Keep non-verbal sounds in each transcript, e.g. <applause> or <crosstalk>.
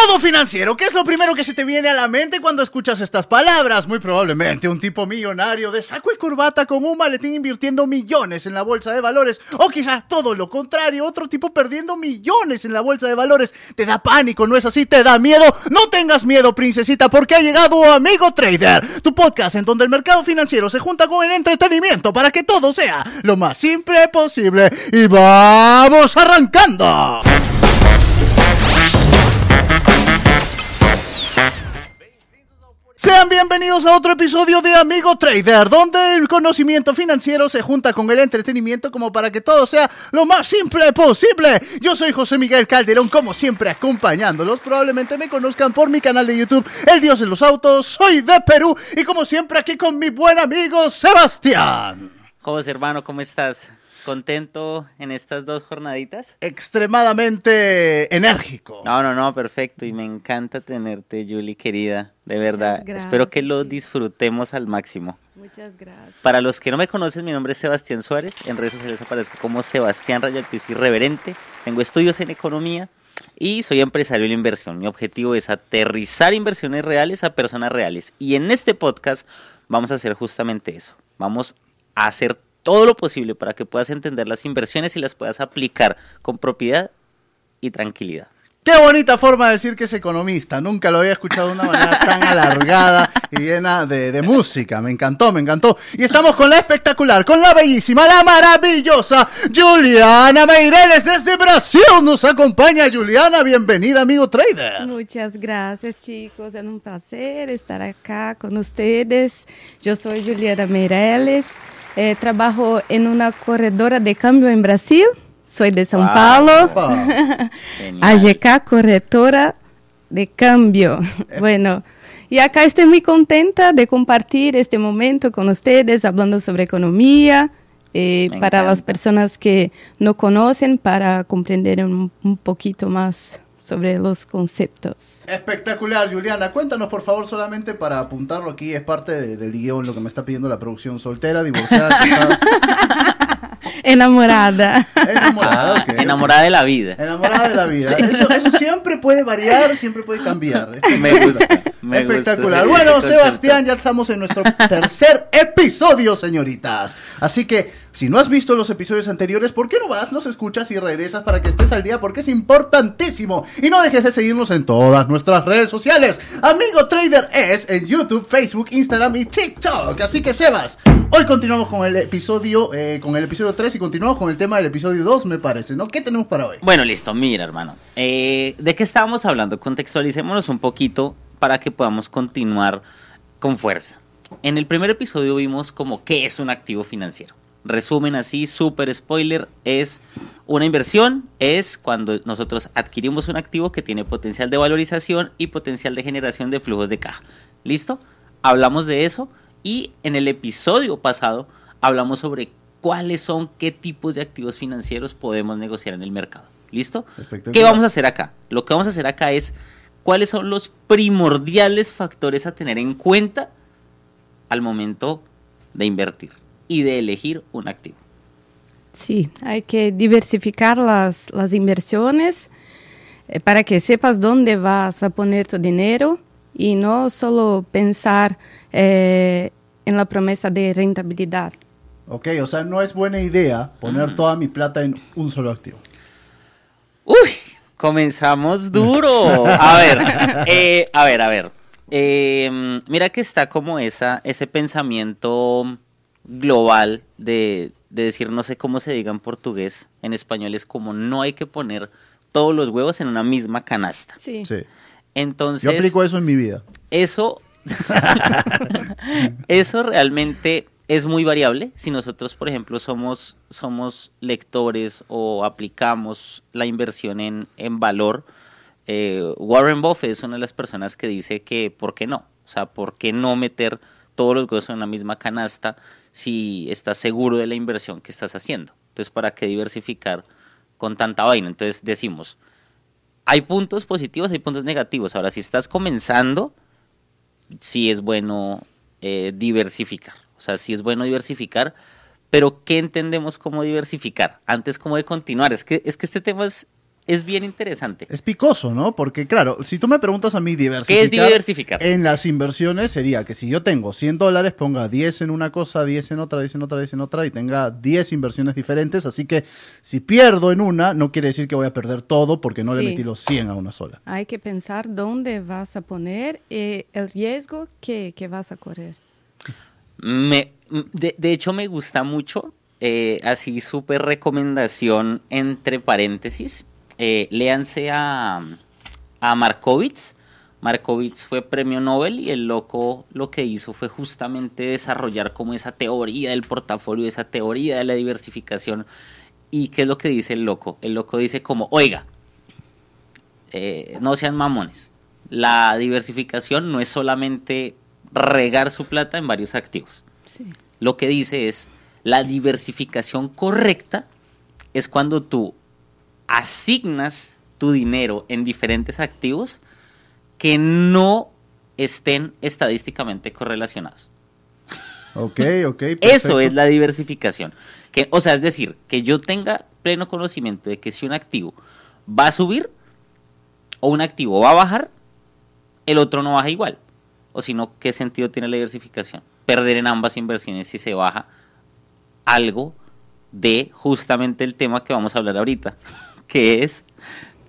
Mercado financiero, ¿qué es lo primero que se te viene a la mente cuando escuchas estas palabras? Muy probablemente un tipo millonario de saco y corbata con un maletín invirtiendo millones en la bolsa de valores. O quizás todo lo contrario, otro tipo perdiendo millones en la bolsa de valores. ¿Te da pánico? ¿No es así? ¿Te da miedo? No tengas miedo, princesita, porque ha llegado Amigo Trader, tu podcast en donde el mercado financiero se junta con el entretenimiento para que todo sea lo más simple posible. Y vamos arrancando. Sean bienvenidos a otro episodio de Amigo Trader, donde el conocimiento financiero se junta con el entretenimiento como para que todo sea lo más simple posible. Yo soy José Miguel Calderón, como siempre acompañándolos. Probablemente me conozcan por mi canal de YouTube, El Dios de los Autos. Soy de Perú y como siempre aquí con mi buen amigo Sebastián. José, hermano, ¿cómo estás? ¿Contento en estas dos jornaditas? Extremadamente enérgico. No, no, no, perfecto. Y me encanta tenerte, Julie, querida. De verdad. Espero que lo disfrutemos al máximo. Muchas gracias. Para los que no me conocen, mi nombre es Sebastián Suárez. En redes sociales aparezco como Sebastián Rayal Piso Irreverente. Tengo estudios en economía y soy empresario de inversión. Mi objetivo es aterrizar inversiones reales a personas reales. Y en este podcast vamos a hacer justamente eso. Vamos a hacer todo lo posible para que puedas entender las inversiones y las puedas aplicar con propiedad y tranquilidad. Qué bonita forma de decir que es economista. Nunca lo había escuchado de una manera <laughs> tan alargada y llena de, música. Me encantó, me encantó. Y estamos con la espectacular, con la bellísima, la maravillosa Juliana Meireles desde Brasil. Nos acompaña Juliana. Bienvenida, amigo trader. Muchas gracias, chicos. Es un placer estar acá con ustedes. Yo soy Juliana Meireles. Eh, trabajo en una corredora de cambio en Brasil. Soy de São Paulo. AGK, <laughs> corredora de cambio. bueno, y acá estoy muy contenta de compartir este momento con ustedes, hablando sobre economía. Eh, para las personas que no conocen, para comprender un, un poquito más sobre los conceptos. Espectacular, Juliana. Cuéntanos, por favor, solamente para apuntarlo aquí, es parte del guion lo que me está pidiendo la producción. Soltera, divorciada, <laughs> Enamorada. Enamorada, Enamorada de la vida. Enamorada de la vida. Eso, siempre puede variar, siempre puede cambiar. <laughs> Me gusta. Espectacular. bueno, <laughs> Sebastián, ya estamos en nuestro tercer <laughs> episodio, señoritas. Así que si no has visto los episodios anteriores, ¿por qué no vas, los escuchas y regresas para que estés al día? Porque es importantísimo. Y no dejes de seguirnos en todas nuestras redes sociales. Amigo Trader es en YouTube, Facebook, Instagram y TikTok. Así que Sebas, hoy continuamos con el episodio, eh, con el episodio 3 y continuamos con el tema del episodio 2, me parece, ¿no? ¿Qué tenemos para hoy? Bueno, listo, mira, hermano. Eh, ¿De qué estábamos hablando? Contextualicémonos un poquito para que podamos continuar con fuerza. En el primer episodio vimos como qué es un activo financiero. Resumen así, super spoiler, es una inversión, es cuando nosotros adquirimos un activo que tiene potencial de valorización y potencial de generación de flujos de caja. ¿Listo? Hablamos de eso y en el episodio pasado hablamos sobre cuáles son, qué tipos de activos financieros podemos negociar en el mercado. ¿Listo? ¿Qué vamos a hacer acá? Lo que vamos a hacer acá es cuáles son los primordiales factores a tener en cuenta al momento de invertir y de elegir un activo. Sí, hay que diversificar las, las inversiones eh, para que sepas dónde vas a poner tu dinero y no solo pensar eh, en la promesa de rentabilidad. Ok, o sea, no es buena idea poner toda mi plata en un solo activo. Uy, comenzamos duro. A ver, eh, a ver, a ver. mira que está como esa, ese pensamiento global de, decir, no sé cómo se diga en portugués, en español es como no hay que poner todos los huevos en una misma canasta. Sí. Entonces. Yo aplico eso en mi vida. Eso. <laughs> eso realmente es muy variable. Si nosotros, por ejemplo, somos, somos lectores o aplicamos la inversión en, en valor, eh, Warren Buffett es una de las personas que dice que, ¿por qué no? O sea, ¿por qué no meter todos los huevos en una misma canasta? si estás seguro de la inversión que estás haciendo. Entonces, ¿para qué diversificar con tanta vaina? Entonces decimos, hay puntos positivos, hay puntos negativos. Ahora, si estás comenzando, sí es bueno eh, diversificar. O sea, sí es bueno diversificar, pero ¿qué entendemos como diversificar? Antes como de continuar. Es que, es que este tema es, es bien interesante. Es picoso, ¿no? Porque claro, si tú me preguntas a mí diversificar... ¿Qué es diversificar? En las inversiones sería que si yo tengo 100 dólares, ponga 10 en una cosa, 10 en otra, 10 en otra, 10 en otra y tenga 10 inversiones diferentes. Así que si pierdo en una, no quiere decir que voy a perder todo porque no le Sí. metí los 100 a una sola. Hay que pensar dónde vas a poner y el riesgo que, que vas a correr. Me, de, hecho, me gusta mucho, eh, así súper recomendación entre paréntesis. Eh, léanse a, a Markowitz. Markowitz fue premio Nobel y el loco lo que hizo fue justamente desarrollar como esa teoría del portafolio, esa teoría de la diversificación. ¿Y qué es lo que dice el loco? El loco dice como, oiga, eh, no sean mamones. La diversificación no es solamente regar su plata en varios activos. Sí. Lo que dice es, la diversificación correcta es cuando tú asignas tu dinero en diferentes activos que no estén estadísticamente correlacionados. Ok, ok. <laughs> Eso es la diversificación. Que, o sea, es decir, que yo tenga pleno conocimiento de que si un activo va a subir o un activo va a bajar, el otro no baja igual. O si no, ¿qué sentido tiene la diversificación? Perder en ambas inversiones si se baja algo de justamente el tema que vamos a hablar ahorita, que es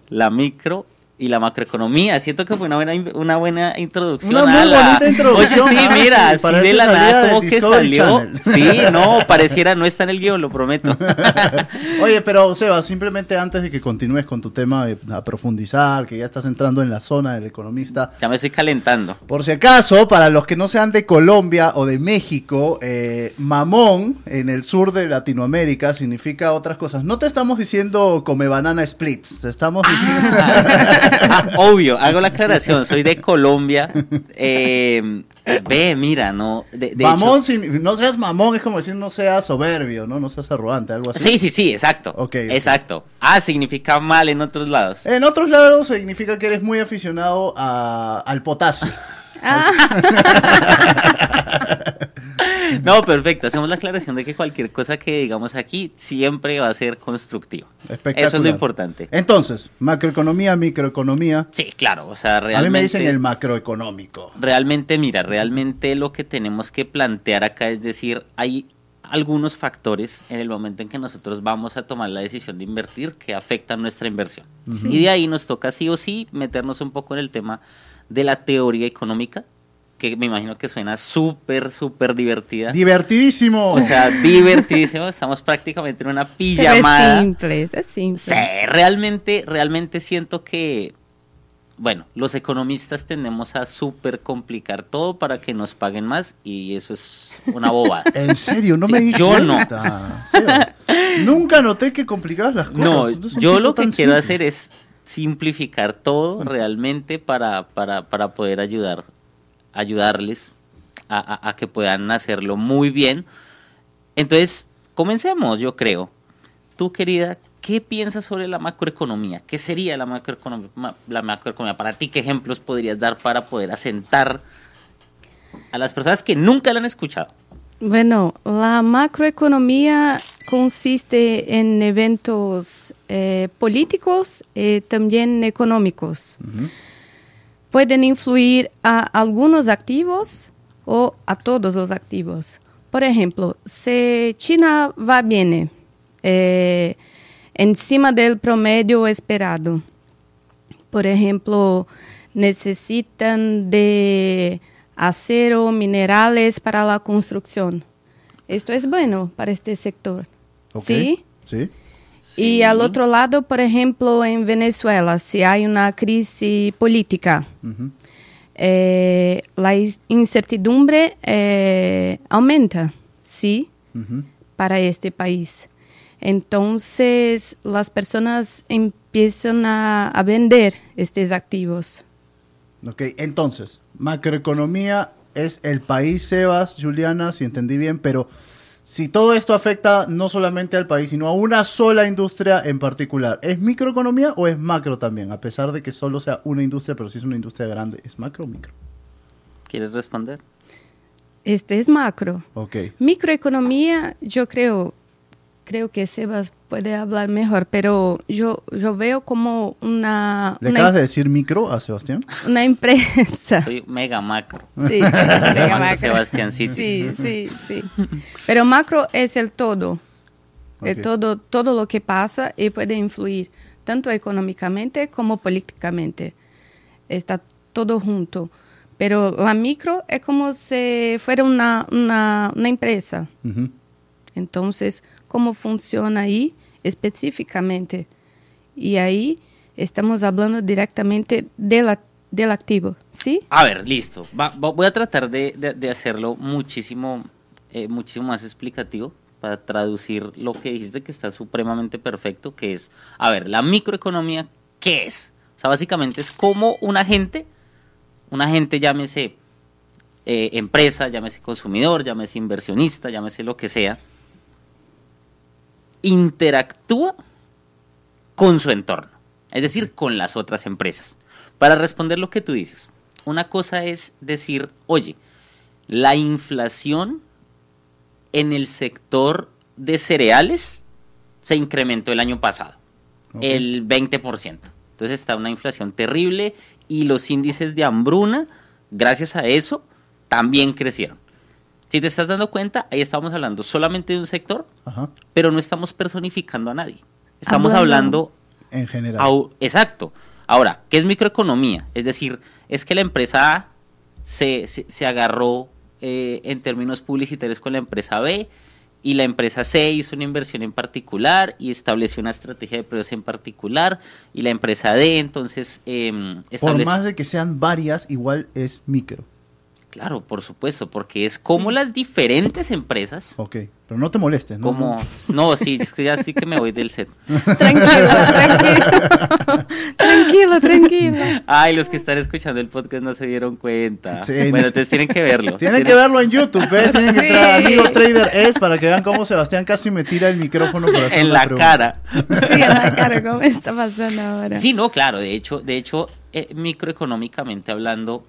la micro y la macroeconomía. Siento que fue una buena, una buena introducción. Una muy a la- bonita introducción. Oye, sí, mira, <laughs> sí, de la nada como que salió. Channel. Sí, no, pareciera, no está en el guion, lo prometo. <laughs> Oye, pero Seba, simplemente antes de que continúes con tu tema de- a profundizar, que ya estás entrando en la zona del economista, Ya me estoy calentando. Por si acaso, para los que no sean de Colombia o de México, eh, mamón en el sur de Latinoamérica significa otras cosas. No te estamos diciendo come banana splits, te estamos diciendo... Ah, <laughs> <laughs> obvio, hago la aclaración, soy de Colombia. Eh, ve, mira, no. De, de mamón, hecho- sin- no seas mamón, es como decir no seas soberbio, ¿no? No seas arrogante, algo así. Sí, sí, sí, exacto. Ok, ok. Exacto. Ah, significa mal en otros lados. En otros lados significa que eres muy aficionado a- al potasio. Ah, <laughs> <laughs> <laughs> No, perfecto. Hacemos la aclaración de que cualquier cosa que digamos aquí siempre va a ser constructiva. Eso es lo importante. Entonces, macroeconomía, microeconomía. Sí, claro. O sea, A mí realmente. me dicen el macroeconómico. Realmente, mira, realmente lo que tenemos que plantear acá es decir, hay algunos factores en el momento en que nosotros vamos a tomar la decisión de invertir que afectan nuestra inversión. Y de ahí nos toca sí o sí meternos un poco en el tema de la teoría económica, que me imagino que suena súper, súper divertida. Divertidísimo. O sea, divertidísimo. Estamos prácticamente en una pero es pijamada. simple, es simple. Sí, realmente, realmente siento que, bueno, los economistas tendemos a súper complicar todo para que nos paguen más y eso es una bobada. <laughs> En serio, no Sí, me yo no. cuenta. Sebas. Nunca noté que complicabas las cosas. No, un yo lo que quiero simple. hacer es simplificar todo realmente para, para, para poder ayudar, ayudarles a, a- a que puedan hacerlo muy bien. Entonces, comencemos, yo creo. Tú, querida, ¿qué piensas sobre la macroeconomía? ¿Qué sería la macroeconomía, ma- la macroeconomía para ti? ¿Qué ejemplos podrías dar para poder asentar a las personas que nunca la han escuchado? Bueno, la macroeconomía consiste en eventos eh, políticos y también económicos. Ujú. Pueden influir a algunos activos o a todos los activos. Por ejemplo, si China va bien, eh, encima del promedio esperado, por ejemplo, necesitan de acero, minerales para la construcción. Esto es bueno para este sector. ¿Sí? Sí. Y al otro lado, por ejemplo, en Venezuela, si hay una crisis política, Ujú. eh, la incertidumbre eh, aumenta, ¿sí? Ujú. Para este país. Entonces, las personas empiezan a, a vender estos activos. Ok, entonces, macroeconomía es el país, Sebas, Juliana, si entendí bien, pero si todo esto afecta no solamente al país, sino a una sola industria en particular, ¿es microeconomía o es macro también? A pesar de que solo sea una industria, pero si es una industria grande, ¿es macro o micro? ¿Quieres responder? Este es macro. Ok. Microeconomía, yo creo, creo que Sebas puede hablar mejor, pero yo, yo veo como una... ¿Le una, acabas de decir micro a Sebastián? una empresa. Soy mega macro. Sí, <laughs> mega Macro. Sebastián Cities. Sí, sí, sí. Pero macro es el todo. El Ok. todo, todo lo que pasa y puede influir tanto económicamente como políticamente. Está todo junto. Pero la micro es como si fuera una, una, una empresa. Entonces, ¿cómo funciona ahí específicamente? Y ahí estamos hablando directamente ac- del activo, ¿sí? A ver, listo. Voy a tratar de, de- de hacerlo muchísimo, eh, muchísimo más explicativo para traducir lo que dijiste que está supremamente perfecto, que es, a ver, la microeconomía, ¿qué es? O sea, básicamente es como un agente, un agente llámese eh, empresa, llámese consumidor, llámese inversionista, llámese lo que sea, interactúa con su entorno, es decir, con las otras empresas. Para responder lo que tú dices, una cosa es decir, oye, la inflación en el sector de cereales se incrementó el año pasado, el 20%. Entonces está una inflación terrible y los índices de hambruna, gracias a eso, también crecieron. Si te estás dando cuenta, ahí estamos hablando solamente de un sector, Ajá. pero no estamos personificando a nadie. Estamos Hablando- hablando En general. Exacto. Ahora, ¿qué es microeconomía? Es decir, es que la empresa A se, se, se agarró eh, en términos publicitarios con la empresa B y la empresa C hizo una inversión en particular y estableció una estrategia de precios en particular y la empresa D entonces em, Por más de que sean varias, igual es micro. Claro, por supuesto, porque es como Sí. las diferentes empresas... Ok. Pero no te molestes, ¿no? Como, no, sí, es que ya sí que me voy del set. <laughs> <laughs> Tranquilo, tranquilo. tranquilo, tranquilo. Ay, los que están escuchando el podcast no se dieron cuenta. Sí, bueno, no- entonces tienen que verlo. Tienen que verlo en YouTube, ¿eh? Tienen que Sí. entrar a Amigo Trader S para que vean cómo Sebastián casi me tira el micrófono por hacer en la pregunta. cara. Sí, en la cara, ¿cómo está pasando ahora? Sí, no, claro, de hecho, de hecho, eh, microeconómicamente hablando,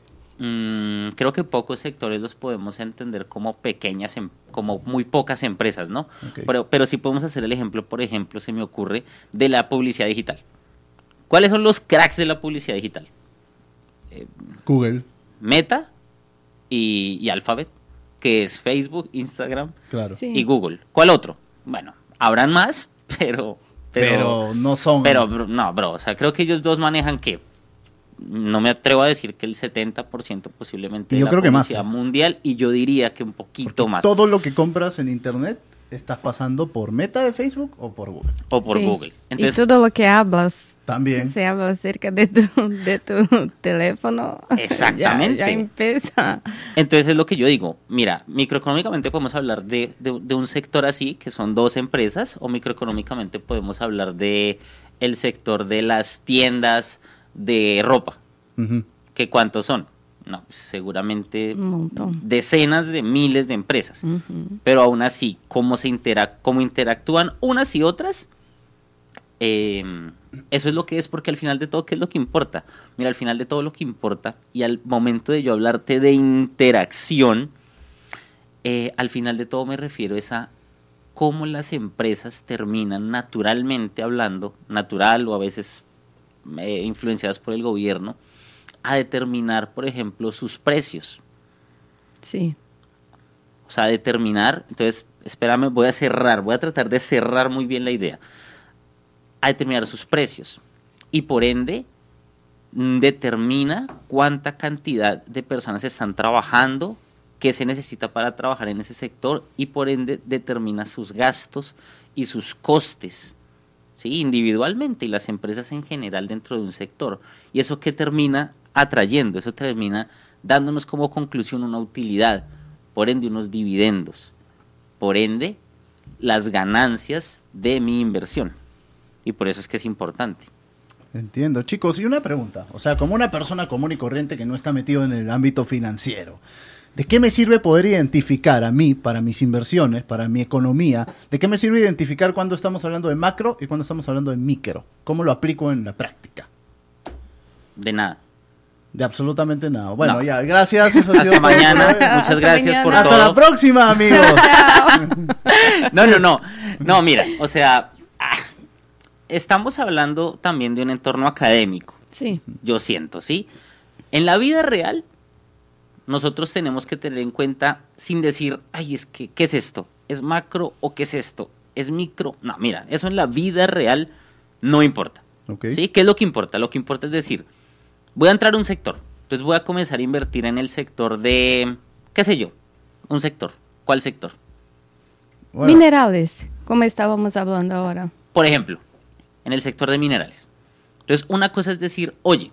mm, creo que pocos sectores los podemos entender como pequeñas, em- como muy pocas empresas, ¿no? Pero, pero sí podemos hacer el ejemplo, por ejemplo, se me ocurre, de la publicidad digital. ¿Cuáles son los cracks de la publicidad digital? Eh, Google, Meta y, y Alphabet, que es Facebook, Instagram claro. Sí. y Google. ¿Cuál otro? Bueno, habrán más, <laughs> pero... Pero, Pero, no son. pero, no, bro, o sea, creo que ellos dos manejan que no me atrevo a decir que el 70% posiblemente Y de yo la creo que más, ¿eh? mundial y yo diría que un poquito más todo lo que compras en internet estás pasando por Meta de Facebook o por Google. o por Sí. Google. y todo lo que hablas, También. se habla acerca de tu, de tu <laughs> teléfono. <laughs> Exactamente. Ya, ya empieza. entonces es lo que yo digo. Mira, microeconómicamente podemos hablar de, de- de un sector así, que son dos empresas, o microeconómicamente podemos hablar de el sector de las tiendas de ropa. Ujú. ¿Que cuántos son? No, pues, seguramente Un montón. decenas de miles de empresas. Pero aún así, cómo, se interac cómo interactúan unas y otras, eh, eso es lo que es, porque al final de todo, ¿qué es lo que importa? Mira, al final de todo lo que importa, y al momento de yo hablarte de interacción, eh, al final de todo me refiero es a cómo las empresas terminan naturalmente hablando, natural o a veces eh, influenciadas por el gobierno, a determinar, por ejemplo, sus precios. Sí. O sea, determinar, entonces, espérame, voy a cerrar, voy a tratar de cerrar muy bien la idea. A determinar sus precios. Y por ende, mm, determina cuánta cantidad de personas están trabajando, qué se necesita para trabajar en ese sector y por ende determina sus gastos y sus costes. ¿Sí? individualmente y las empresas en general dentro de un sector. Y eso que termina atrayendo, eso termina dándonos como conclusión una utilidad, por ende unos dividendos, por ende las ganancias de mi inversión. Y por eso es que es importante. Entiendo. Chicos, y una pregunta. O sea, como una persona común y corriente que no está metido en el ámbito financiero, ¿de qué me sirve poder identificar a mí, para mis inversiones, para mi economía? ¿De qué me sirve identificar cuando estamos hablando de macro y cuando estamos hablando de micro? ¿Cómo lo aplico en la práctica? De nada. De absolutamente nada. Bueno, No. ya, gracias. Eso ha sido Hasta todo mañana. por. Muchas Hasta gracias por mañana. Hasta la todo. próxima, amigos. <laughs> No, no, no. No, mira, o sea, ah, estamos hablando también de un entorno académico, Sí. yo siento, ¿sí? En la vida real, nosotros tenemos que tener en cuenta, sin decir, ay, es que, ¿qué es esto? ¿Es macro o qué es esto? ¿Es micro? No, mira, eso en la vida real no importa. ¿Sí? ¿Qué es lo que importa? Lo que importa es decir, voy a entrar a un sector, entonces voy a comenzar a invertir en el sector de, qué sé yo, un sector. ¿Cuál sector? Bueno, Minerales, como estábamos hablando ahora. Por ejemplo, en el sector de minerales. Entonces, una cosa es decir, oye,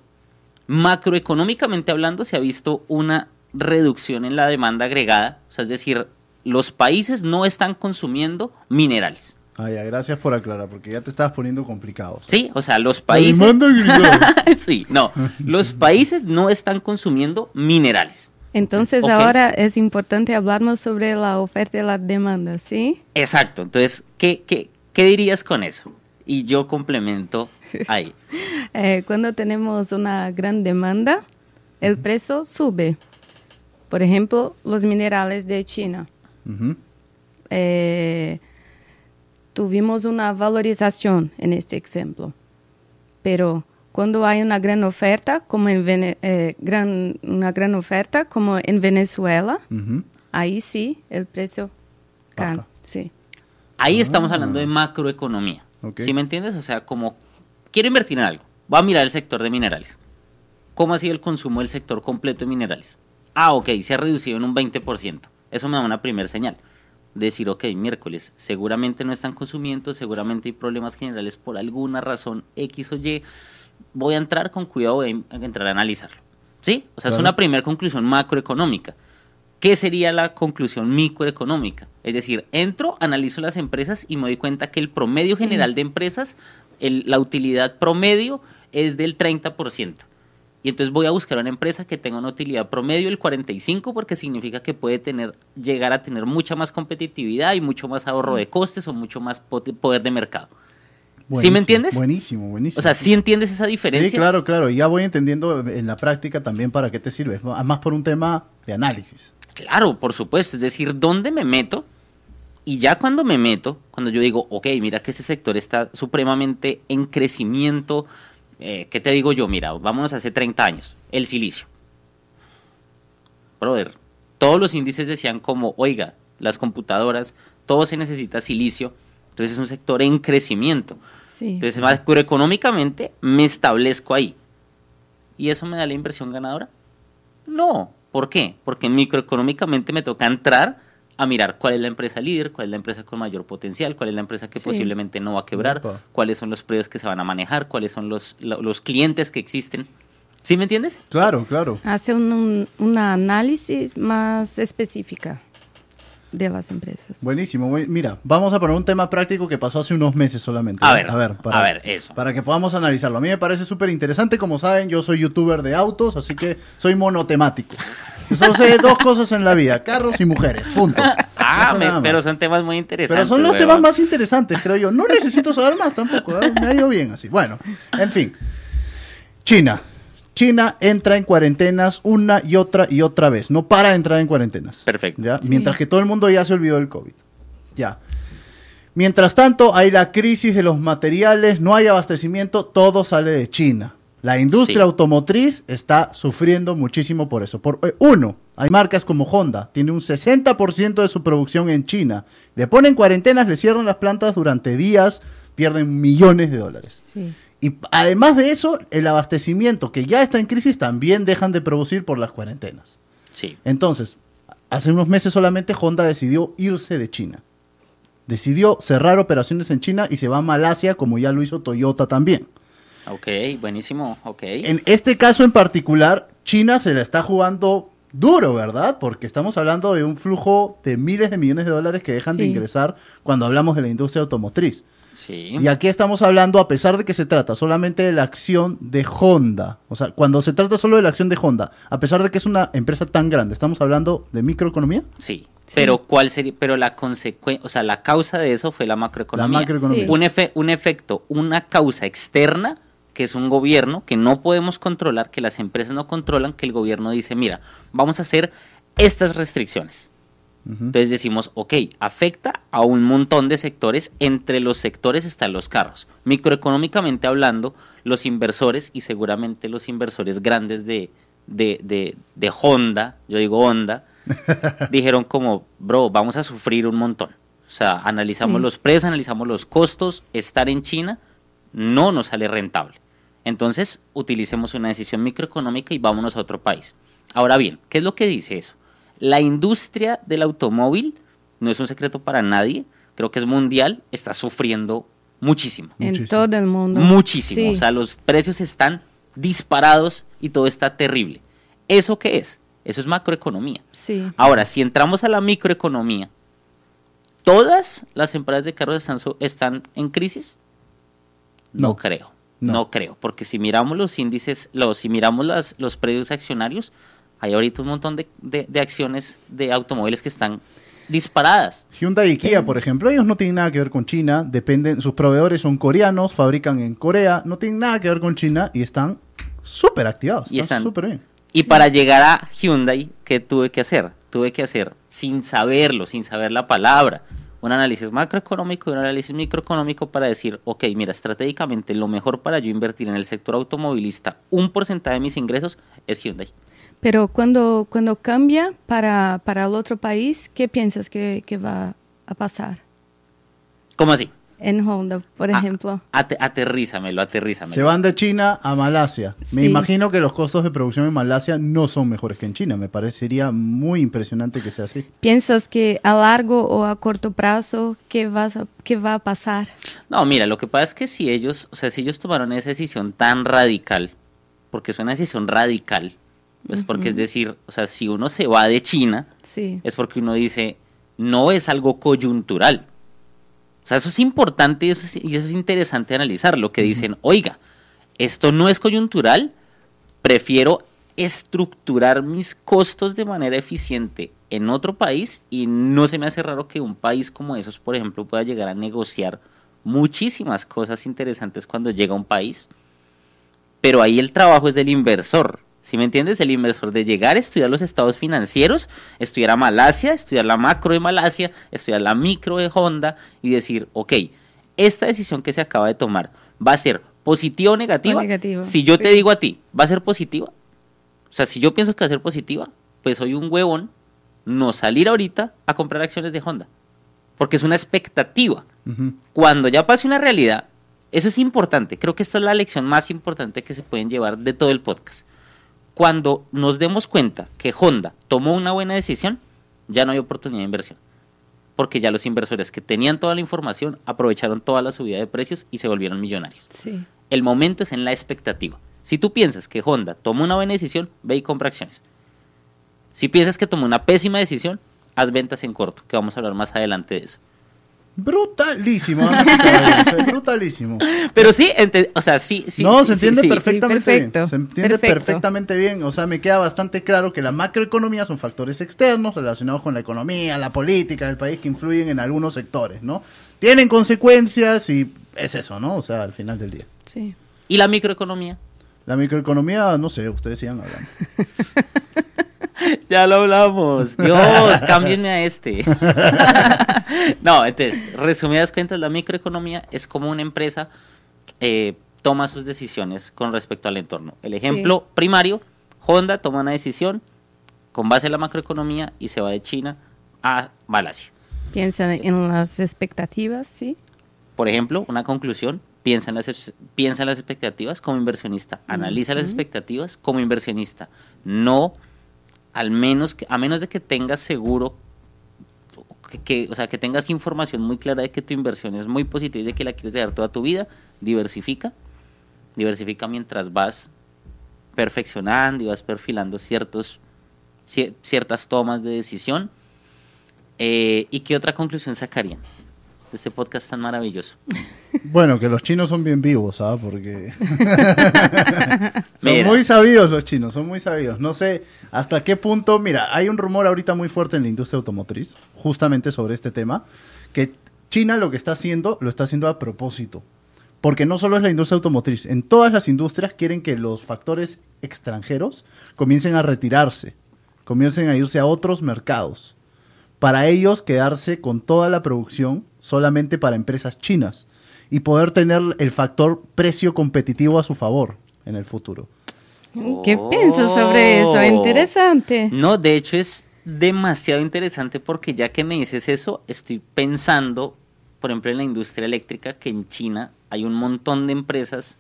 macroeconómicamente hablando se ha visto una reducción en la demanda agregada, o sea, es decir, los países no están consumiendo minerales. ah, ya, gracias por aclarar, porque ya te estabas poniendo complicado. Sí, o sea, los La países... demanda agregada. <laughs> sí, no, los <laughs> países no están consumiendo minerales. Entonces ahora es importante hablarnos sobre la oferta y la demanda, ¿sí? Exacto, entonces, ¿qué, qué, qué dirías con eso? Y yo complemento ahí. <laughs> Eh, cuando tenemos una gran demanda, el precio sube. Por ejemplo, los minerales de China. Eh, tuvimos una valorización en este ejemplo. Pero cuando hay una gran oferta, como en Vene- eh, gran, una gran oferta, como en Venezuela, ahí sí el precio cae. Sí. Ahí estamos hablando de macroeconomía. Ok. ¿Sí me entiendes? O sea, como quiero invertir en algo, va a mirar el sector de minerales. ¿Cómo ha sido el consumo del sector completo de minerales? Ah, ok, se ha reducido en un 20%. Eso me da una primera señal. Decir, ok, miércoles, seguramente no están consumiendo, seguramente hay problemas generales por alguna razón X o Y. Voy a entrar con cuidado, voy a entrar a analizarlo. ¿Sí? O sea, es una primera conclusión macroeconómica. ¿Qué sería la conclusión microeconómica? Es decir, entro, analizo las empresas y me doy cuenta que el promedio Sí. general de empresas, el- la utilidad promedio es del 30%. Y entonces voy a buscar una empresa que tenga una utilidad promedio del 45 porque significa que puede tener, llegar a tener mucha más competitividad y mucho más ahorro de costes o mucho más poder de mercado. ¿Sí Buenísimo, me entiendes? Buenísimo, buenísimo. O sea, ¿sí entiendes esa diferencia? Sí, claro, claro. Ya voy entendiendo en la práctica también para qué te sirve. Más por un tema de análisis. Claro, por supuesto. Es decir, ¿dónde me meto? Y ya cuando me meto, cuando yo digo, ok, mira que este sector está supremamente en crecimiento, eh, ¿qué te digo yo? Mira, vámonos hace 30 años, el silicio. Brother, todos los índices decían como, oiga, las computadoras, todo se necesita silicio, entonces es un sector en crecimiento. Sí. Entonces, macroeconómicamente me establezco ahí. ¿Y eso me da la inversión ganadora? No. ¿Por qué? Porque microeconómicamente me toca entrar a mirar cuál es la empresa líder, cuál es la empresa con mayor potencial, cuál es la empresa que Sí. posiblemente no va a quebrar, cuáles son los precios que se van a manejar, cuáles son los, lo- los clientes que existen. ¿Sí me entiendes? Claro, claro. Hace un, un- una análisis más específica de las empresas. Buenísimo. buen- Mira, vamos a poner un tema práctico que pasó hace unos meses solamente. A ¿ya? ver, a ver, a ver, eso. Para que podamos analizarlo. A mí me parece súper interesante. Como saben, yo soy youtuber de autos, así que soy monotemático. Yo solo sé dos cosas en la vida, carros y mujeres. Punto. Ah, me- pero son temas muy interesantes. Pero son los temas más interesantes, creo yo. No necesito saber más tampoco. ¿eh? Me ha ido bien así. Bueno, en fin. China. China entra en cuarentenas una y otra y otra vez. No para de entrar en cuarentenas. Perfecto. ¿ya? Sí. Mientras que todo el mundo ya se olvidó del COVID. Ya. Mientras tanto, hay la crisis de los materiales, no hay abastecimiento, todo sale de China. La industria Sí. automotriz está sufriendo muchísimo por eso. Por, eh, uno, hay marcas como Honda, tiene un 60% de su producción en China. Le ponen cuarentenas, le cierran las plantas durante días, pierden millones de dólares. Sí. Y además de eso, el abastecimiento que ya está en crisis también dejan de producir por las cuarentenas. Sí. Entonces, hace unos meses solamente Honda decidió irse de China. Decidió cerrar operaciones en China y se va a Malasia como ya lo hizo Toyota también. Ok, buenísimo. Ok. En este caso en particular, China se la está jugando duro, ¿verdad? Porque estamos hablando de un flujo de miles de millones de dólares que dejan de ingresar cuando hablamos de la industria automotriz. Sí. Y aquí estamos hablando, a pesar de que se trata solamente de la acción de Honda, o sea, cuando se trata solo de la acción de Honda, a pesar de que es una empresa tan grande, estamos hablando de microeconomía. Sí. Sí. Pero cuál sería, pero la consecuencia, o sea, la causa de eso fue la macroeconomía. La macroeconomía. Sí. Un, efe- un efecto, una causa externa, que es un gobierno que no podemos controlar, que las empresas no controlan, que el gobierno dice, mira, vamos a hacer estas restricciones. Entonces decimos, ok, afecta a un montón de sectores, entre los sectores están los carros. Microeconómicamente hablando, los inversores y seguramente los inversores grandes de, de, de, Honda, yo digo Honda, <laughs> dijeron como, bro, vamos a sufrir un montón. O sea, analizamos los precios, analizamos los costos, estar en China no nos sale rentable. Entonces, utilicemos una decisión microeconómica y vámonos a otro país. Ahora bien, ¿qué es lo que dice eso? La industria del automóvil, no es un secreto para nadie, creo que es mundial, está sufriendo muchísimo. En todo el mundo. Muchísimo. O sea, los precios están disparados y todo está terrible. ¿Eso qué es? Eso es macroeconomía. Sí. Ahora, si entramos a la microeconomía, ¿todas las empresas de carros están, están en crisis? No, creo. No. creo, porque si miramos los índices, los, si miramos las, los precios accionarios, hay ahorita un montón de, de, acciones de automóviles que están disparadas. Hyundai y Kia, por ejemplo, ellos no tienen nada que ver con China, dependen, sus proveedores son coreanos, fabrican en Corea, no tienen nada que ver con China y están súper activados, y están súper bien. Y para llegar a Hyundai, ¿qué tuve que hacer? Tuve que hacer, sin saberlo, sin saber la palabra, un análisis macroeconómico y un análisis microeconómico para decir, ok, mira, estratégicamente lo mejor para yo invertir en el sector automovilista, un porcentaje de mis ingresos es Hyundai. Pero cuando, cuando cambia para, para el otro país, ¿qué piensas que, que va a pasar? ¿Cómo así? En Honda, por ah, ejemplo. aterrízamelo, aterrízamelo. Se van de China a Malasia. Me imagino que los costos de producción en Malasia no son mejores que en China. Me parecería muy impresionante que sea así. ¿Piensas que a largo o a corto plazo qué, vas qué va a pasar? No, mira, lo que pasa es que si ellos, o sea, si ellos tomaron esa decisión tan radical, porque es una decisión radical, pues porque es decir, o sea, si uno se va de China, sí. es porque uno dice, no es algo coyuntural sea, eso es importante y eso es, interesante analizar. Lo que dicen, oiga, esto no es coyuntural, prefiero estructurar mis costos de manera eficiente en otro país y no se me hace raro que un país como esos, por ejemplo, pueda llegar a negociar muchísimas cosas interesantes cuando llega a un país. Pero ahí el trabajo es del inversor. Si me entiendes? El inversor de llegar a estudiar los estados financieros, estudiar a Malasia, estudiar la macro de Malasia, estudiar la micro de Honda y decir, ok, esta decisión que se acaba de tomar va a ser positiva o negativa. si yo te digo a ti, ¿va a ser positiva? O sea, si yo pienso que va a ser positiva, pues soy un huevón no salir ahorita a comprar acciones de Honda. Porque es una expectativa. Cuando ya pase una realidad, eso es importante. Creo que esta es la lección más importante que se pueden llevar de todo el podcast cuando nos demos cuenta que Honda tomó una buena decisión, ya no hay oportunidad de inversión. Porque ya los inversores que tenían toda la información aprovecharon toda la subida de precios y se volvieron millonarios. El momento es en la expectativa. Si tú piensas que Honda tomó una buena decisión, ve y compra acciones. Si piensas que tomó una pésima decisión, haz ventas en corto, que vamos a hablar más adelante de eso. Brutalísimo, <laughs> brutalísimo. Pero sí, o sea, sí, sí. No, se entiende perfectamente bien. Se entiende perfectamente bien. O sea, me queda bastante claro que la macroeconomía son factores externos relacionados con la economía, la política del país que influyen en algunos sectores, ¿no? Tienen consecuencias y es eso, ¿no? O sea, al final del día. Sí. ¿Y la microeconomía? La microeconomía, no sé, ustedes sigan hablando. <laughs> <laughs> ya lo hablamos. <laughs> Dios, cámbienme a este. <laughs> no, entonces, resumidas cuentas, la microeconomía es como una empresa eh, toma sus decisiones con respecto al entorno. El ejemplo primario, Honda toma una decisión con base en la macroeconomía y se va de China a Malasia. Piensa en las expectativas, sí. Por ejemplo, una conclusión, piensa en las, piensa en las expectativas como inversionista, analiza las expectativas como inversionista, no al menos a menos de que tengas seguro que, o sea, que tengas información muy clara de que tu inversión es muy positiva y de que la quieres dejar toda tu vida, diversifica. Diversifica mientras vas perfeccionando y vas perfilando ciertos, ciertas tomas de decisión. Eh, ¿Y qué otra conclusión sacarían? De este podcast tan maravilloso? <laughs> Bueno, que los chinos son bien vivos, ¿sabes? Porque <laughs> <laughs> son muy sabidos los chinos, son muy sabidos. No sé hasta qué punto, mira, hay un rumor ahorita muy fuerte en la industria automotriz, justamente sobre este tema, que China lo que está haciendo, lo está haciendo a propósito. Porque no solo es la industria automotriz, en todas las industrias quieren que los factores extranjeros comiencen a retirarse, comiencen a irse a otros mercados para ellos quedarse con toda la producción solamente para empresas chinas y poder tener el factor precio competitivo a su favor en el futuro. ¿Qué piensas sobre eso? Oh. Interesante. No, de hecho es demasiado interesante porque ya que me dices eso, estoy pensando, por ejemplo, en la industria eléctrica, que en China hay un montón de empresas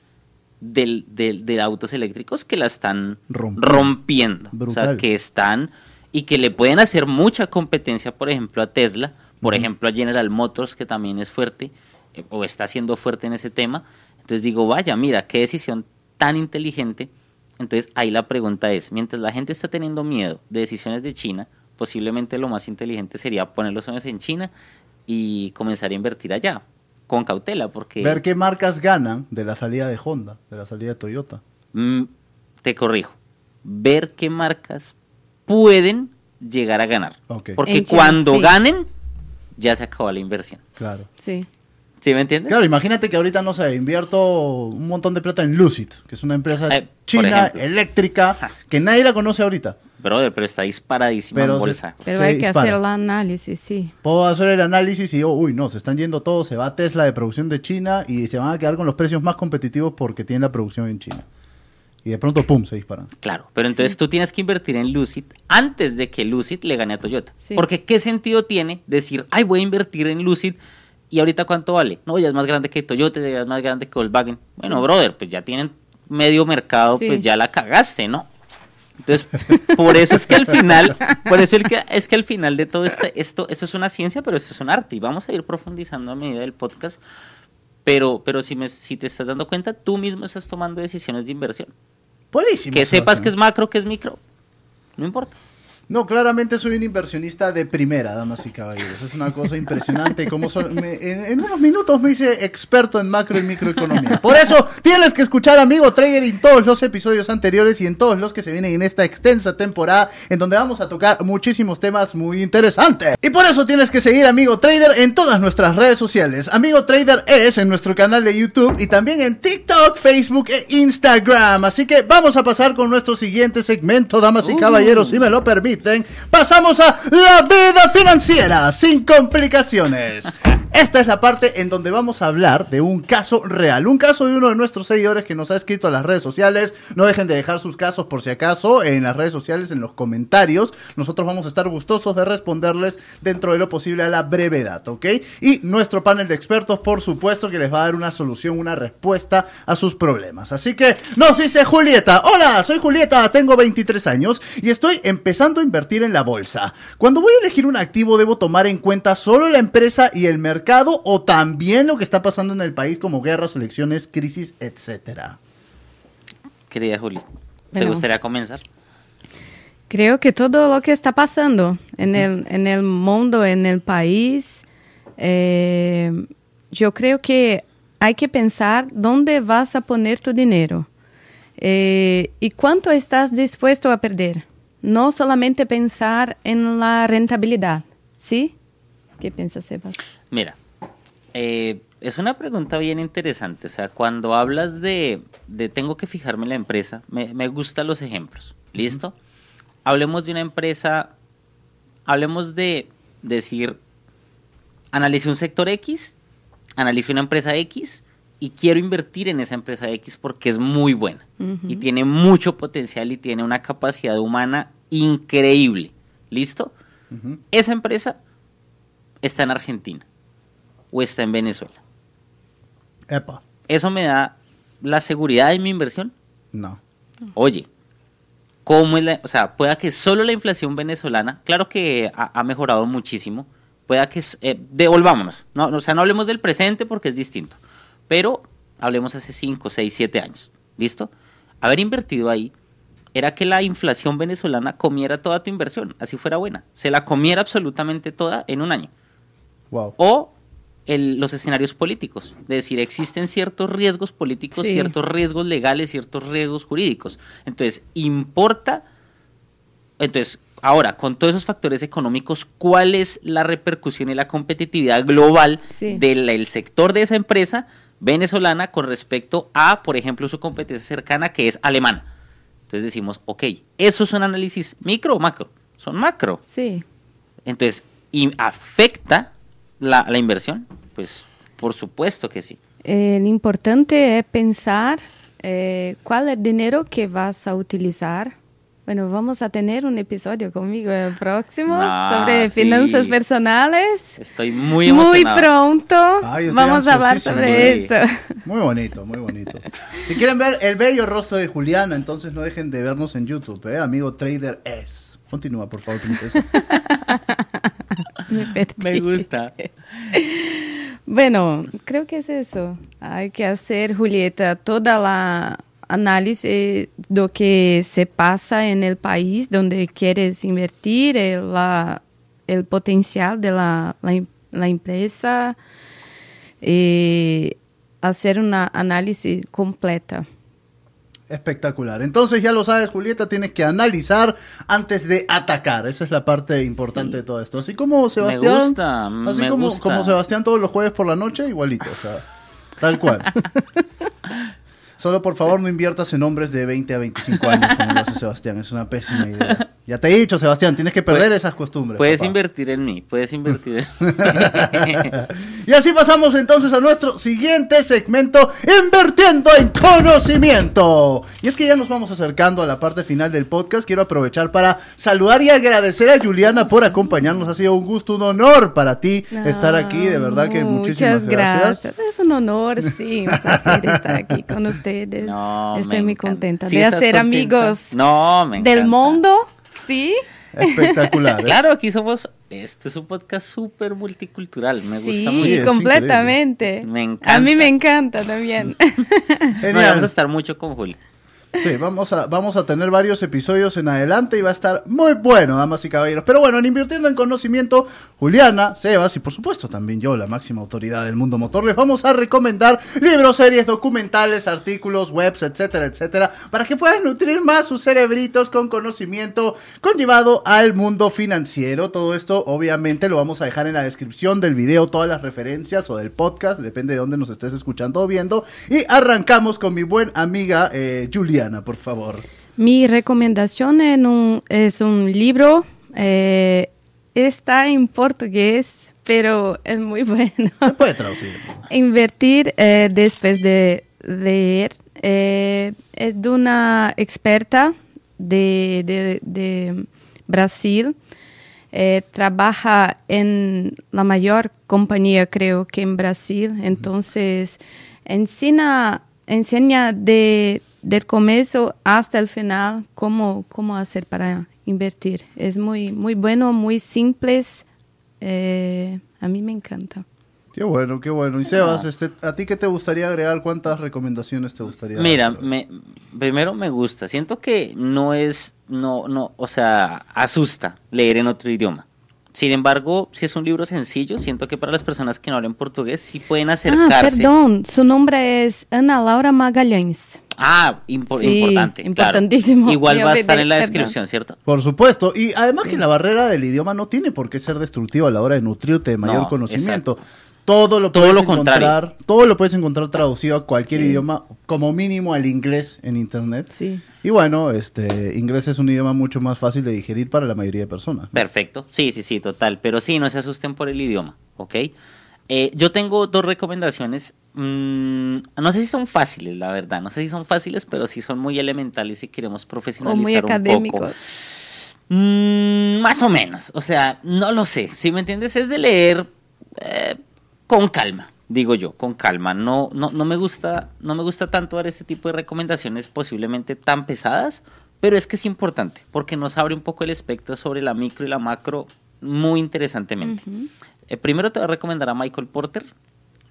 del, del- de autos eléctricos que la están Rompiendo. rompiendo. O sea, que están y que le pueden hacer mucha competencia, por ejemplo, a Tesla, por ejemplo, a General Motors, que también es fuerte eh, o está siendo fuerte en ese tema. Entonces digo, vaya, mira, qué decisión tan inteligente. Entonces ahí la pregunta es, mientras la gente está teniendo miedo de decisiones de China, posiblemente lo más inteligente sería poner los ojos en China y comenzar a invertir allá, con cautela, porque... Ver qué marcas ganan de la salida de Honda, de la salida de Toyota. Mm, te corrijo, ver qué marcas pueden llegar a ganar. Porque En China, cuando sí. ganen, ya se acabó la inversión. Claro. Sí. ¿Sí me entiendes? Claro, imagínate que ahorita, no sé, invierto un montón de plata en Lucid, que es una empresa Eh, china, eléctrica, Ajá. que nadie la conoce ahorita. Brother, pero está disparadísima Pero en se- bolsa. Pero Se hay que dispara. hacer el análisis, sí. Puedo hacer el análisis y digo, uy, no, se están yendo todos, se va Tesla de producción de China y se van a quedar con los precios más competitivos porque tienen la producción en China. Y de pronto, pum, se disparan. Claro, pero entonces Sí. tú tienes que invertir en Lucid antes de que Lucid le gane a Toyota. Sí. Porque ¿qué sentido tiene decir, ay, voy a invertir en Lucid y ahorita cuánto vale? No, ya es más grande que Toyota, ya es más grande que Volkswagen. Bueno, Sí. brother, pues ya tienen medio mercado, Sí. pues ya la cagaste, ¿no? Entonces, <laughs> por eso es que al final, por eso es que al final de todo este, esto, esto es una ciencia, pero esto es un arte y vamos a ir profundizando a medida del podcast. Pero, pero si, me, si te estás dando cuenta, tú mismo estás tomando decisiones de inversión. Buenísimo. Que sepas que es macro, que es micro. No importa. No, claramente soy un inversionista de primera, damas y caballeros. Es una cosa impresionante. Como so- me- en, en unos minutos me hice experto en macro y microeconomía. Por eso tienes que escuchar, amigo Trader, en todos los episodios anteriores y en todos los que se vienen en esta extensa temporada, en donde vamos a tocar muchísimos temas muy interesantes. Y por eso tienes que seguir, amigo Trader, en todas nuestras redes sociales. Amigo Trader es en nuestro canal de YouTube y también en TikTok, Facebook e Instagram. Así que vamos a pasar con nuestro siguiente segmento, damas y Uh. caballeros, si me lo permiten. Pasamos a la vida financiera sin complicaciones. <laughs> Esta es la parte en donde vamos a hablar de un caso real, un caso de uno de nuestros seguidores que nos ha escrito a las redes sociales. No dejen de dejar sus casos por si acaso en las redes sociales, en los comentarios. Nosotros vamos a estar gustosos de responderles dentro de lo posible a la brevedad, ¿ok? Y nuestro panel de expertos, por supuesto, que les va a dar una solución, una respuesta a sus problemas. Así que nos dice Julieta, hola, soy Julieta, tengo 23 años y estoy empezando a invertir en la bolsa. Cuando voy a elegir un activo, ¿debo tomar en cuenta solo la empresa y el mercado o también lo que está pasando en el país como guerras, elecciones, crisis, etcétera? Querida Juli, ¿te Bueno. gustaría comenzar? Creo que todo lo que está pasando en el, en el mundo, en el país, eh, yo creo que hay que pensar dónde vas a poner tu dinero eh, y cuánto estás dispuesto a perder. No solamente pensar en la rentabilidad, ¿sí? ¿Qué piensas, Sebas? Mira, eh, es una pregunta bien interesante. O sea, cuando hablas de, de tengo que fijarme en la empresa, me, me gustan los ejemplos. ¿Listo? Hablemos de una empresa, hablemos de decir, analice un sector X, analice una empresa X y quiero invertir en esa empresa X porque es muy buena y Ujú. tiene mucho potencial y tiene una capacidad humana increíble. ¿Listo? Ujú. Esa empresa está en Argentina o está en Venezuela. Epa, ¿Eso me da la seguridad de mi inversión? no. Oye, ¿cómo es la, o sea, pueda que solo la inflación venezolana, claro que ha, ha mejorado muchísimo, pueda que, eh, devolvámonos, no, o sea, no hablemos del presente porque es distinto, pero hablemos hace 5, 6, 7 años, ¿listo? Haber invertido ahí era que la inflación venezolana comiera toda tu inversión, así fuera buena, se la comiera absolutamente toda en un año. Wow. O el- los escenarios políticos. Es decir, existen ciertos riesgos políticos, Sí. ciertos riesgos legales, ciertos riesgos jurídicos. Entonces, importa. Entonces, ahora, con todos esos factores económicos, ¿cuál es la repercusión y la competitividad global Sí. del el sector de esa empresa venezolana con respecto a, por ejemplo, su competencia cercana, que es alemana? Entonces decimos, ok, ¿eso es un análisis micro o macro? Son macro. Sí, Entonces, y afecta la, la inversión? Pues por supuesto que sí. Eh, lo importante es pensar eh, cuál es el dinero que vas a utilizar. Bueno, vamos a tener un episodio conmigo el próximo Ah, sobre sí. finanzas personales. Estoy muy Muy emocionado. pronto Ay, estoy vamos a hablar sobre Sí. eso. Muy bonito, muy bonito. Si quieren ver el bello rostro de Juliana, entonces no dejen de vernos en YouTube, ¿eh? Amigo Trader S. Continúa, por favor, princesa. <laughs> Me. Me gusta. Bueno, creo que es eso. Hay que hacer, Julieta, toda la análisis de lo que se pasa en el país donde quieres invertir, el, la- el potencial de la, la la empresa, y hacer una análisis completa. Espectacular. Entonces ya lo sabes, Julieta, tienes que analizar antes de atacar. Esa es la parte importante Sí. de todo esto. Así como Sebastián. gusta, así me como, gusta. como Sebastián todos los jueves por la noche, igualito. O sea, tal cual. <laughs> Solo por favor no inviertas en hombres de 20 a 25 años como lo hace Sebastián. Es una pésima idea. Ya te he dicho, Sebastián, tienes que perder esas costumbres. Puedes papá. invertir en mí, puedes invertir en <laughs> <laughs> Y así pasamos entonces a nuestro siguiente segmento, Invirtiendo en Conocimiento. Y es que ya nos vamos acercando a la parte final del podcast. Quiero aprovechar para saludar y agradecer a Juliana por acompañarnos. Ha sido un gusto, un honor para ti estar aquí. De verdad que muchísimas Muchas gracias. gracias. Es un honor, sí, un placer estar aquí con ustedes. <laughs> No, Estoy muy encanta. contenta ¿Sí de hacer contenta? amigos No, me del encanta. mundo, ¿sí? Espectacular. <laughs> ¿eh? Claro, aquí somos. Esto es un podcast súper multicultural. Me sí, gusta Sí, mucho. es completamente. Me A mí encanta. me encanta también. <laughs> No, vamos a estar mucho con Juli. Sí, vamos a, vamos a tener varios episodios en adelante y va a estar muy bueno, damas y caballeros. Pero bueno, en Invirtiendo en Conocimiento, Juliana, Sebas y por supuesto también yo, la máxima autoridad del mundo motor, les vamos a recomendar libros, series, documentales, artículos, webs, etcétera, etcétera, para que puedan nutrir más sus cerebritos con conocimiento conllevado al mundo financiero. Todo esto obviamente lo vamos a dejar en la descripción del video, todas las referencias o del podcast, depende de dónde nos estés escuchando o viendo. Y arrancamos con mi buen amiga eh, por favor. Mi recomendación en un- es un libro, eh, está en portugués, pero es muy <laughs> bueno. Se puede traducir. Invertir eh, después de leer eh, es de una experta de, de- de Brasil. Eh, trabaja en la mayor compañía, creo que en Brasil. Entonces, enseña, enseña de, del comienzo hasta el final cómo, cómo hacer para invertir. Es muy, muy bueno, muy simples. Eh, a mí me encanta. Qué bueno, qué bueno. Y Sebas, este, ¿a ti qué te gustaría agregar? ¿Cuántas recomendaciones te gustaría dar? Mira, me, primero me gusta. Siento que no es, no, no, o sea, asusta leer en otro idioma. Sin embargo, si es un libro sencillo, siento que para las personas que no hablan portugués sí pueden Ah, acercarse. perdón, su nombre es Ana Laura Magalhães. Ah, impo- Sí, importante. claro. importantísimo. Igual va a estar en la descripción, ¿cierto? Por supuesto. Y además que la barrera del idioma no tiene por qué ser destructiva a la hora de nutrirte de mayor No, conocimiento. Todo lo Todo puedes lo encontrar, contrario. todo lo puedes encontrar traducido a cualquier Sí. idioma, como mínimo al inglés en internet. Sí. Y bueno, este inglés es un idioma mucho más fácil de digerir para la mayoría de personas. Perfecto. Sí, sí, sí, total. Pero sí, no se asusten por el idioma, ¿ok? Eh, yo tengo dos recomendaciones. mm, no sé si son fáciles, la verdad. No sé si son fáciles, pero sí son muy elementales si queremos O profesionalizar un poco. Mm, más o menos. O sea, no lo sé. Si me entiendes, es de leer eh, con calma, digo yo, con calma. No, no, no me gusta, no me gusta tanto dar este tipo de recomendaciones posiblemente tan pesadas, pero es que es importante, porque nos abre un poco el espectro sobre la micro y la macro muy interesantemente. Eh, primero te voy a recomendar a Michael Porter.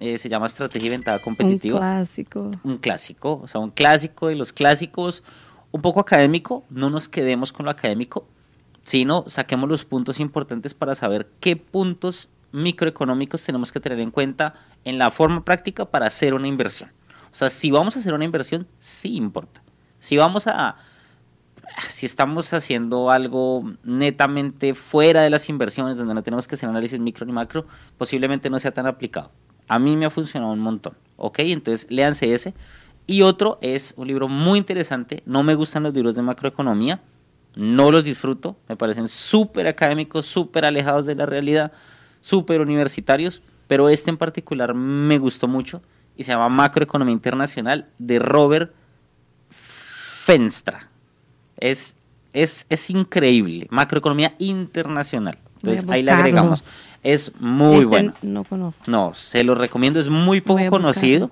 eh, se llama Estrategia y Ventaja Un Competitiva clásico. un clásico, o sea, un clásico de los clásicos, un poco académico, no nos quedemos con lo académico, sino saquemos los puntos importantes para saber qué puntos microeconómicos tenemos que tener en cuenta en la forma práctica para hacer una inversión. O sea, si vamos a hacer una inversión, sí importa. Si vamos a, si estamos haciendo algo netamente fuera de las inversiones, donde no tenemos que hacer análisis micro ni macro, posiblemente no sea tan aplicado. A mí me ha funcionado un montón, ¿ok? Entonces, léanse ese. Y otro es un libro muy interesante, no me gustan los libros de macroeconomía, no los disfruto, me parecen súper académicos, súper alejados de la realidad, súper universitarios, pero este en particular me gustó mucho y se llama Macroeconomía Internacional de Robert Fenstra. Es, es, es increíble, Macroeconomía Internacional. Entonces ahí le agregamos. Es muy Este bueno. No conozco. No, se lo recomiendo, es muy poco conocido.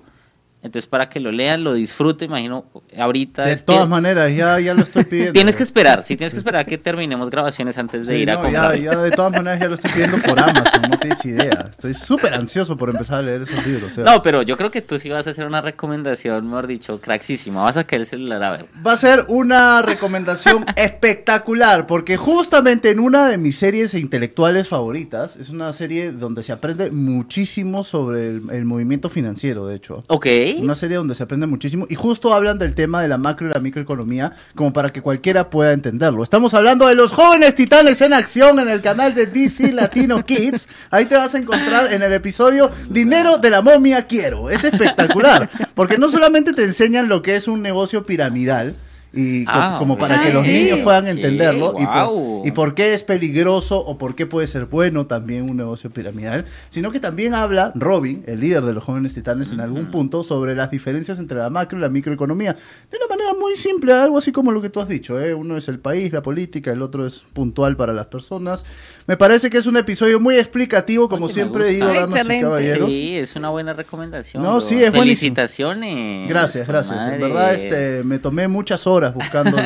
Entonces, para que lo lean, lo disfruten, imagino, ahorita... De todas maneras, ya, ya lo estoy pidiendo. <laughs> Tienes que esperar, sí, tienes que esperar a que terminemos grabaciones antes de Sí, ir a no, comprar. ya, ya de todas maneras ya lo estoy pidiendo por Amazon, no tienes idea. Estoy súper ansioso por empezar a leer esos libros. No, pero yo creo que tú sí vas a hacer una recomendación, mejor dicho, cracksísima. Vas a caer el celular a ver. Va a ser una recomendación <laughs> espectacular, porque justamente en una de mis series intelectuales favoritas, es una serie donde se aprende muchísimo sobre el, el movimiento financiero, de hecho. Ok. Una serie donde se aprende muchísimo y justo hablan del tema de la macro y la microeconomía como para que cualquiera pueda entenderlo. Estamos hablando de los jóvenes titanes en acción en el canal de DC Latino <laughs> Kids. Ahí te vas a encontrar en el episodio Dinero de la momia quiero. Es espectacular, porque no solamente te enseñan lo que es un negocio piramidal, y co- Ah, como para que los Sí. niños puedan Sí, entenderlo y, por, guau. y por qué es peligroso o por qué puede ser bueno también un negocio piramidal, sino que también habla Robin, el líder de los jóvenes titanes, en algún punto sobre las diferencias entre la macro y la microeconomía. De una manera muy simple, algo así como lo que tú has dicho. ¿eh? Uno es el país, la política, el otro es puntual para las personas. Me parece que es un episodio muy explicativo, como Oye, siempre digo, damas y caballeros. Sí, es una buena recomendación. No, bro. sí, es buenísimo. Felicitaciones. Gracias, gracias. En Madre. verdad, este, me tomé muchas horas buscándolo,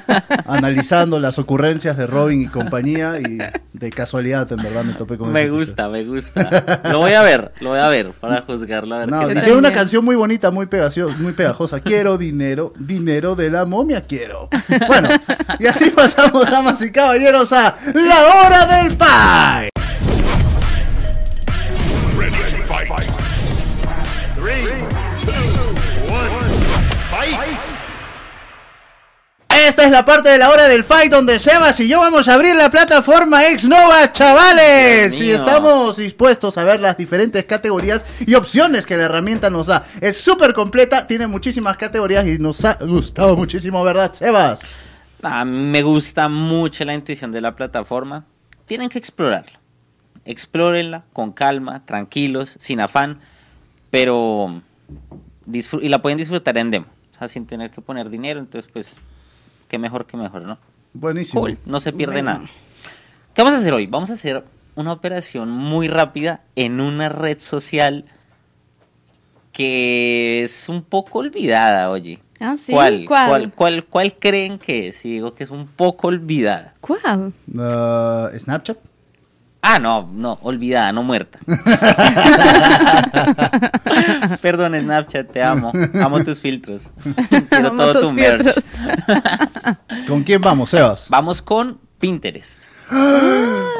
<laughs> analizando las ocurrencias de Robin y compañía y de casualidad, en verdad, me topé con Me gusta, me gusta. Lo voy a ver, lo voy a ver para juzgarlo. A ver No, y tiene una canción muy bonita, muy pegajosa, muy pegajosa. Quiero dinero, dinero de la momia quiero. Bueno, y así pasamos, damas y caballeros, a la hora del fight. Esta es la parte de la hora del fight donde Sebas y yo vamos a abrir la plataforma Exnova, chavales. Y estamos dispuestos a ver las diferentes categorías y opciones que la herramienta nos da. Es súper completa, tiene muchísimas categorías y nos ha gustado muchísimo, ¿verdad, Sebas? Ah, me gusta mucho la intuición de la plataforma. Tienen que explorarla. Explórenla con calma, tranquilos, sin afán, pero y la pueden disfrutar en demo, o sea, sin tener que poner dinero. Entonces, pues, qué mejor que mejor, ¿no? Buenísimo. Cool, no se pierde nada. ¿Qué vamos a hacer hoy? Vamos a hacer una operación muy rápida en una red social que es un poco olvidada, oye. Ah, sí. ¿Cuál, ¿Cuál? cuál, cuál, cuál creen que es? Si digo que es un poco olvidada. ¿Cuál? Ah, Snapchat. Ah, no, no, olvidada, no muerta. <laughs> Perdón, Snapchat, te amo. Amo tus filtros. <laughs> Quiero Amo todo tus tu merch. filtros. <laughs> ¿Con quién vamos, Sebas? Vamos con Pinterest. <gasps>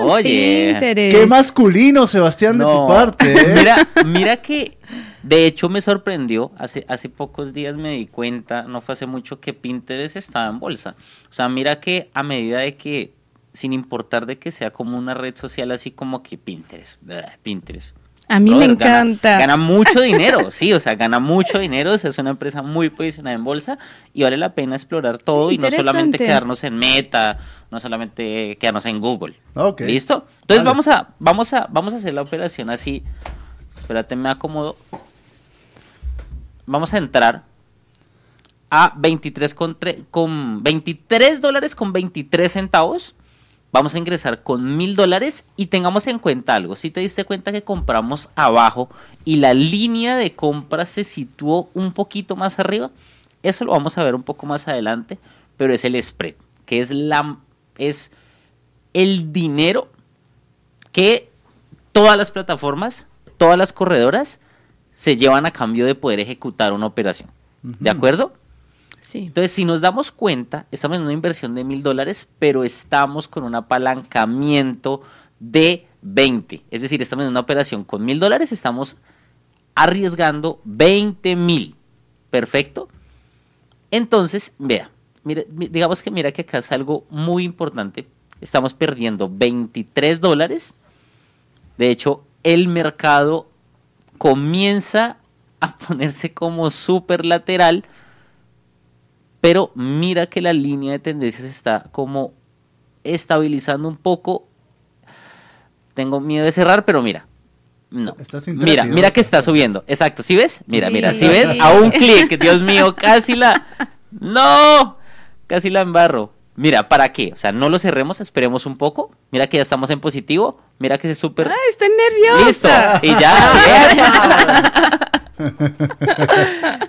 Oye. Pinterest. Qué masculino, Sebastián, de tu parte. ¿eh? Mira, mira que de hecho me sorprendió, hace, hace pocos días me di cuenta, no fue hace mucho, que Pinterest estaba en bolsa. O sea, mira que a medida de que, sin importar de que sea como una red social así como que Pinterest, Pinterest. A mí me gana- encanta. Gana, mucho <laughs> dinero, sí, o sea, gana mucho dinero, o sea, es una empresa muy posicionada en bolsa y vale la pena explorar todo y no solamente quedarnos en Meta, no solamente quedarnos en Google. Ok. ¿Listo? Entonces Vale. vamos a vamos a vamos a hacer la operación así. Espérate, me acomodo. Vamos a entrar a 23 con, con 23 dólares con 23 centavos. Vamos a ingresar con mil dólares y tengamos en cuenta algo. Si te diste cuenta que compramos abajo y la línea de compra se situó un poquito más arriba, eso lo vamos a ver un poco más adelante, pero es el spread, que es la es el dinero que todas las plataformas, todas las corredoras se llevan a cambio de poder ejecutar una operación. ¿De acuerdo? Entonces, si nos damos cuenta, estamos en una inversión de mil dólares, pero estamos con un apalancamiento de 20. Es decir, estamos en una operación con mil dólares, estamos arriesgando 20 mil. Perfecto. Entonces, vea, mira, mi- digamos que mira que acá es algo muy importante. Estamos perdiendo 23 dólares. De hecho, el mercado comienza a ponerse como súper lateral pero mira que la línea de tendencias está como estabilizando un poco. Tengo miedo de cerrar, pero mira. No. Estás Mira, mira que está subiendo. Exacto, ¿sí ves? Mira, Sí. mira, ¿sí ves? A un <laughs> clic, Dios mío, casi la... ¡No! Casi la embarro. Mira, ¿para qué? O sea, no lo cerremos, esperemos un poco. Mira que ya estamos en positivo. Mira que es súper... Ay, estoy nerviosa. Listo. Y ya.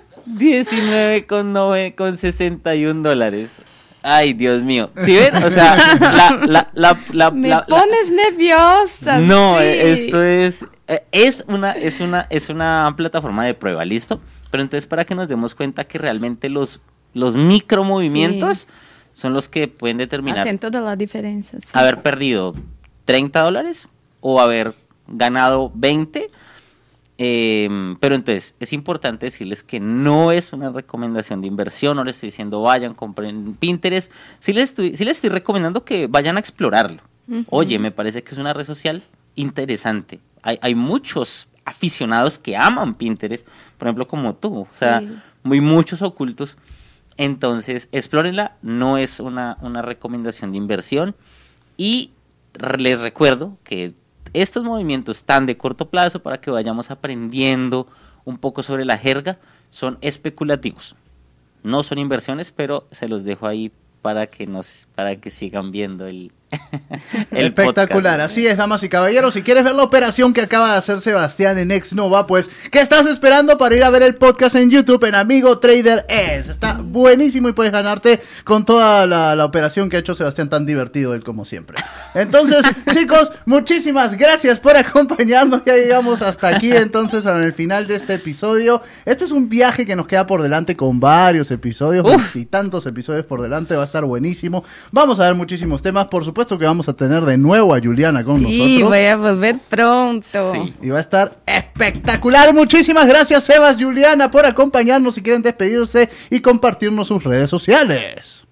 <laughs> <laughs> bien. 19 con, con 61 dólares. Ay, Dios mío. ¿Sí ven? O sea, la... la, la, la- Me la- la- pones nerviosa. no, sí. esto es eh, es una es una es una plataforma de prueba, listo. Pero entonces para que nos demos cuenta que realmente los los micromovimientos son los que pueden determinar Hacen toda la diferencia. sí. haber perdido 30 dólares o haber ganado 20. Eh, pero entonces es importante decirles que no es una recomendación de inversión, no les estoy diciendo vayan, compren Pinterest. Sí les estoy, sí les estoy recomendando que vayan a explorarlo. Oye, me parece que es una red social interesante. Hay, hay muchos aficionados que aman Pinterest, por ejemplo, como tú. O sea, Sí. muy muchos ocultos. Entonces, explórenla, no es una, una recomendación de inversión. Y les recuerdo que estos movimientos están de corto plazo para que vayamos aprendiendo un poco sobre la jerga, son especulativos. No son inversiones, pero se los dejo ahí para que nos para que sigan viendo el, <laughs> el Espectacular, podcast. así es, damas y caballeros. Si quieres ver la operación que acaba de hacer Sebastián en Ex Nova, pues, ¿qué estás esperando para ir a ver el podcast en YouTube en Amigo Trader Es? Está buenísimo y puedes ganarte con toda la, la operación que ha hecho Sebastián tan divertido él como siempre. Entonces, <laughs> chicos, muchísimas gracias por acompañarnos. Ya llegamos hasta aquí, entonces, en el final de este episodio. Este es un viaje que nos queda por delante con varios episodios, Uf. y tantos episodios por delante. Va a estar buenísimo. Vamos a ver muchísimos temas. Por supuesto que vamos a tener de nuevo a Juliana con Sí, nosotros. voy a volver pronto. Sí. Y va a estar espectacular. Muchísimas gracias, Sebas, Juliana, por acompañarnos. Si quieren despedirse y compartirnos sus redes sociales.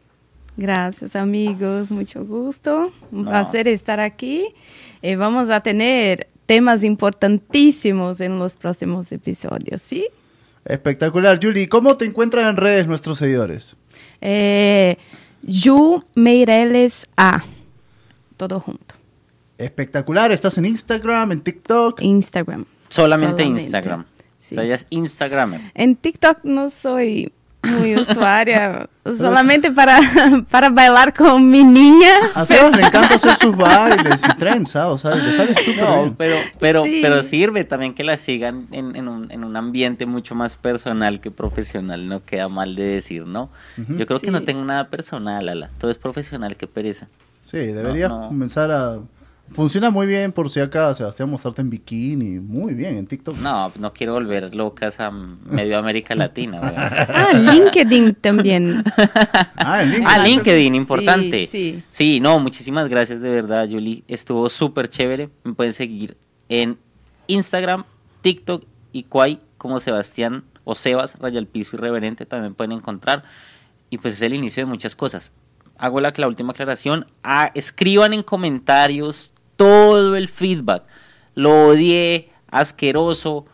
Gracias amigos, mucho gusto. Un No. placer estar aquí. Eh, vamos a tener temas importantísimos en los próximos episodios, ¿sí? Espectacular, Julie. ¿Cómo te encuentran en redes nuestros seguidores? Eh, Ju Meireles A. Todo junto. Espectacular. ¿Estás en Instagram, en TikTok? Instagram. Solamente, Solamente. Instagram. Sí. O sea, ella es Instagramer. En TikTok no soy muy <laughs> usuaria, solamente para, <laughs> para bailar con mi niña. A Sebas le encanta hacer sus bailes y trenza, o sea, le sale <laughs> súper No, bien. pero, pero, Sí. pero sirve también que la sigan en, en un, en un ambiente mucho más personal que profesional. No queda mal de decir, ¿no? Yo creo que no tengo nada personal, Ala. Todo es profesional, qué pereza. Sí, deberías No, no. comenzar a... Funciona muy bien por si acá, Sebastián, mostrarte en bikini. Muy bien, en TikTok. No, no quiero volver locas a medio América Latina. <laughs> Ah, LinkedIn también. Ah, en LinkedIn. Ah, LinkedIn, Sí, importante. sí. Sí, no, muchísimas gracias de verdad, Julie. Estuvo súper chévere. Me pueden seguir en Instagram, TikTok y Quay como Sebastián o Sebas, Raya al Piso Irreverente, también pueden encontrar. Y pues es el inicio de muchas cosas. Hago la, la última aclaración. Escriban en comentarios todo el feedback. Lo odié, asqueroso,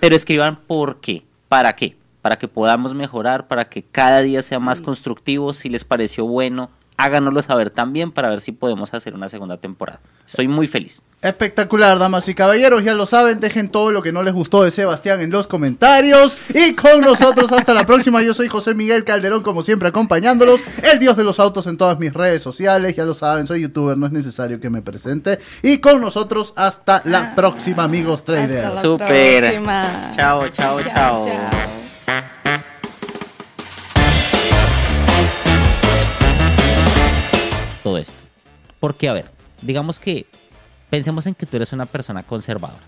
pero escriban por qué, para qué, para que podamos mejorar, para que cada día sea más constructivo, si les pareció bueno, háganoslo saber también para ver si podemos hacer una segunda temporada. Estoy muy feliz. Espectacular, damas y caballeros, ya lo saben, dejen todo lo que no les gustó de Sebastián en los comentarios. Y con nosotros hasta la próxima, yo soy José Miguel Calderón, como siempre acompañándolos, el dios de los autos en todas mis redes sociales, ya lo saben, soy youtuber, no es necesario que me presente. Y con nosotros hasta la próxima, amigos traders. Hasta la Super. próxima. Chao, chao, chao. Todo esto. Porque, a ver, digamos que pensemos en que tú eres una persona conservadora.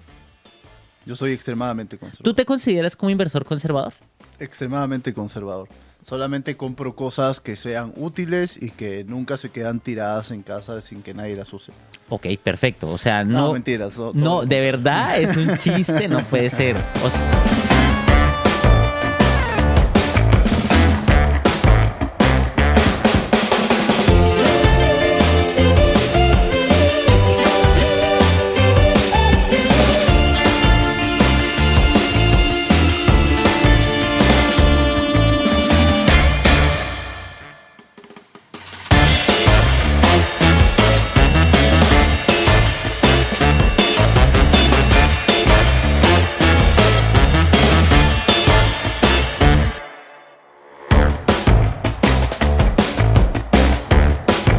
Yo soy extremadamente ¿Tú conservador. te consideras como inversor conservador? Extremadamente conservador. Solamente compro cosas que sean útiles y que nunca se quedan tiradas en casa sin que nadie las use. Ok, perfecto. O sea, No, no. mentiras. no, lo de verdad es un chiste, no puede ser. <laughs> O sea,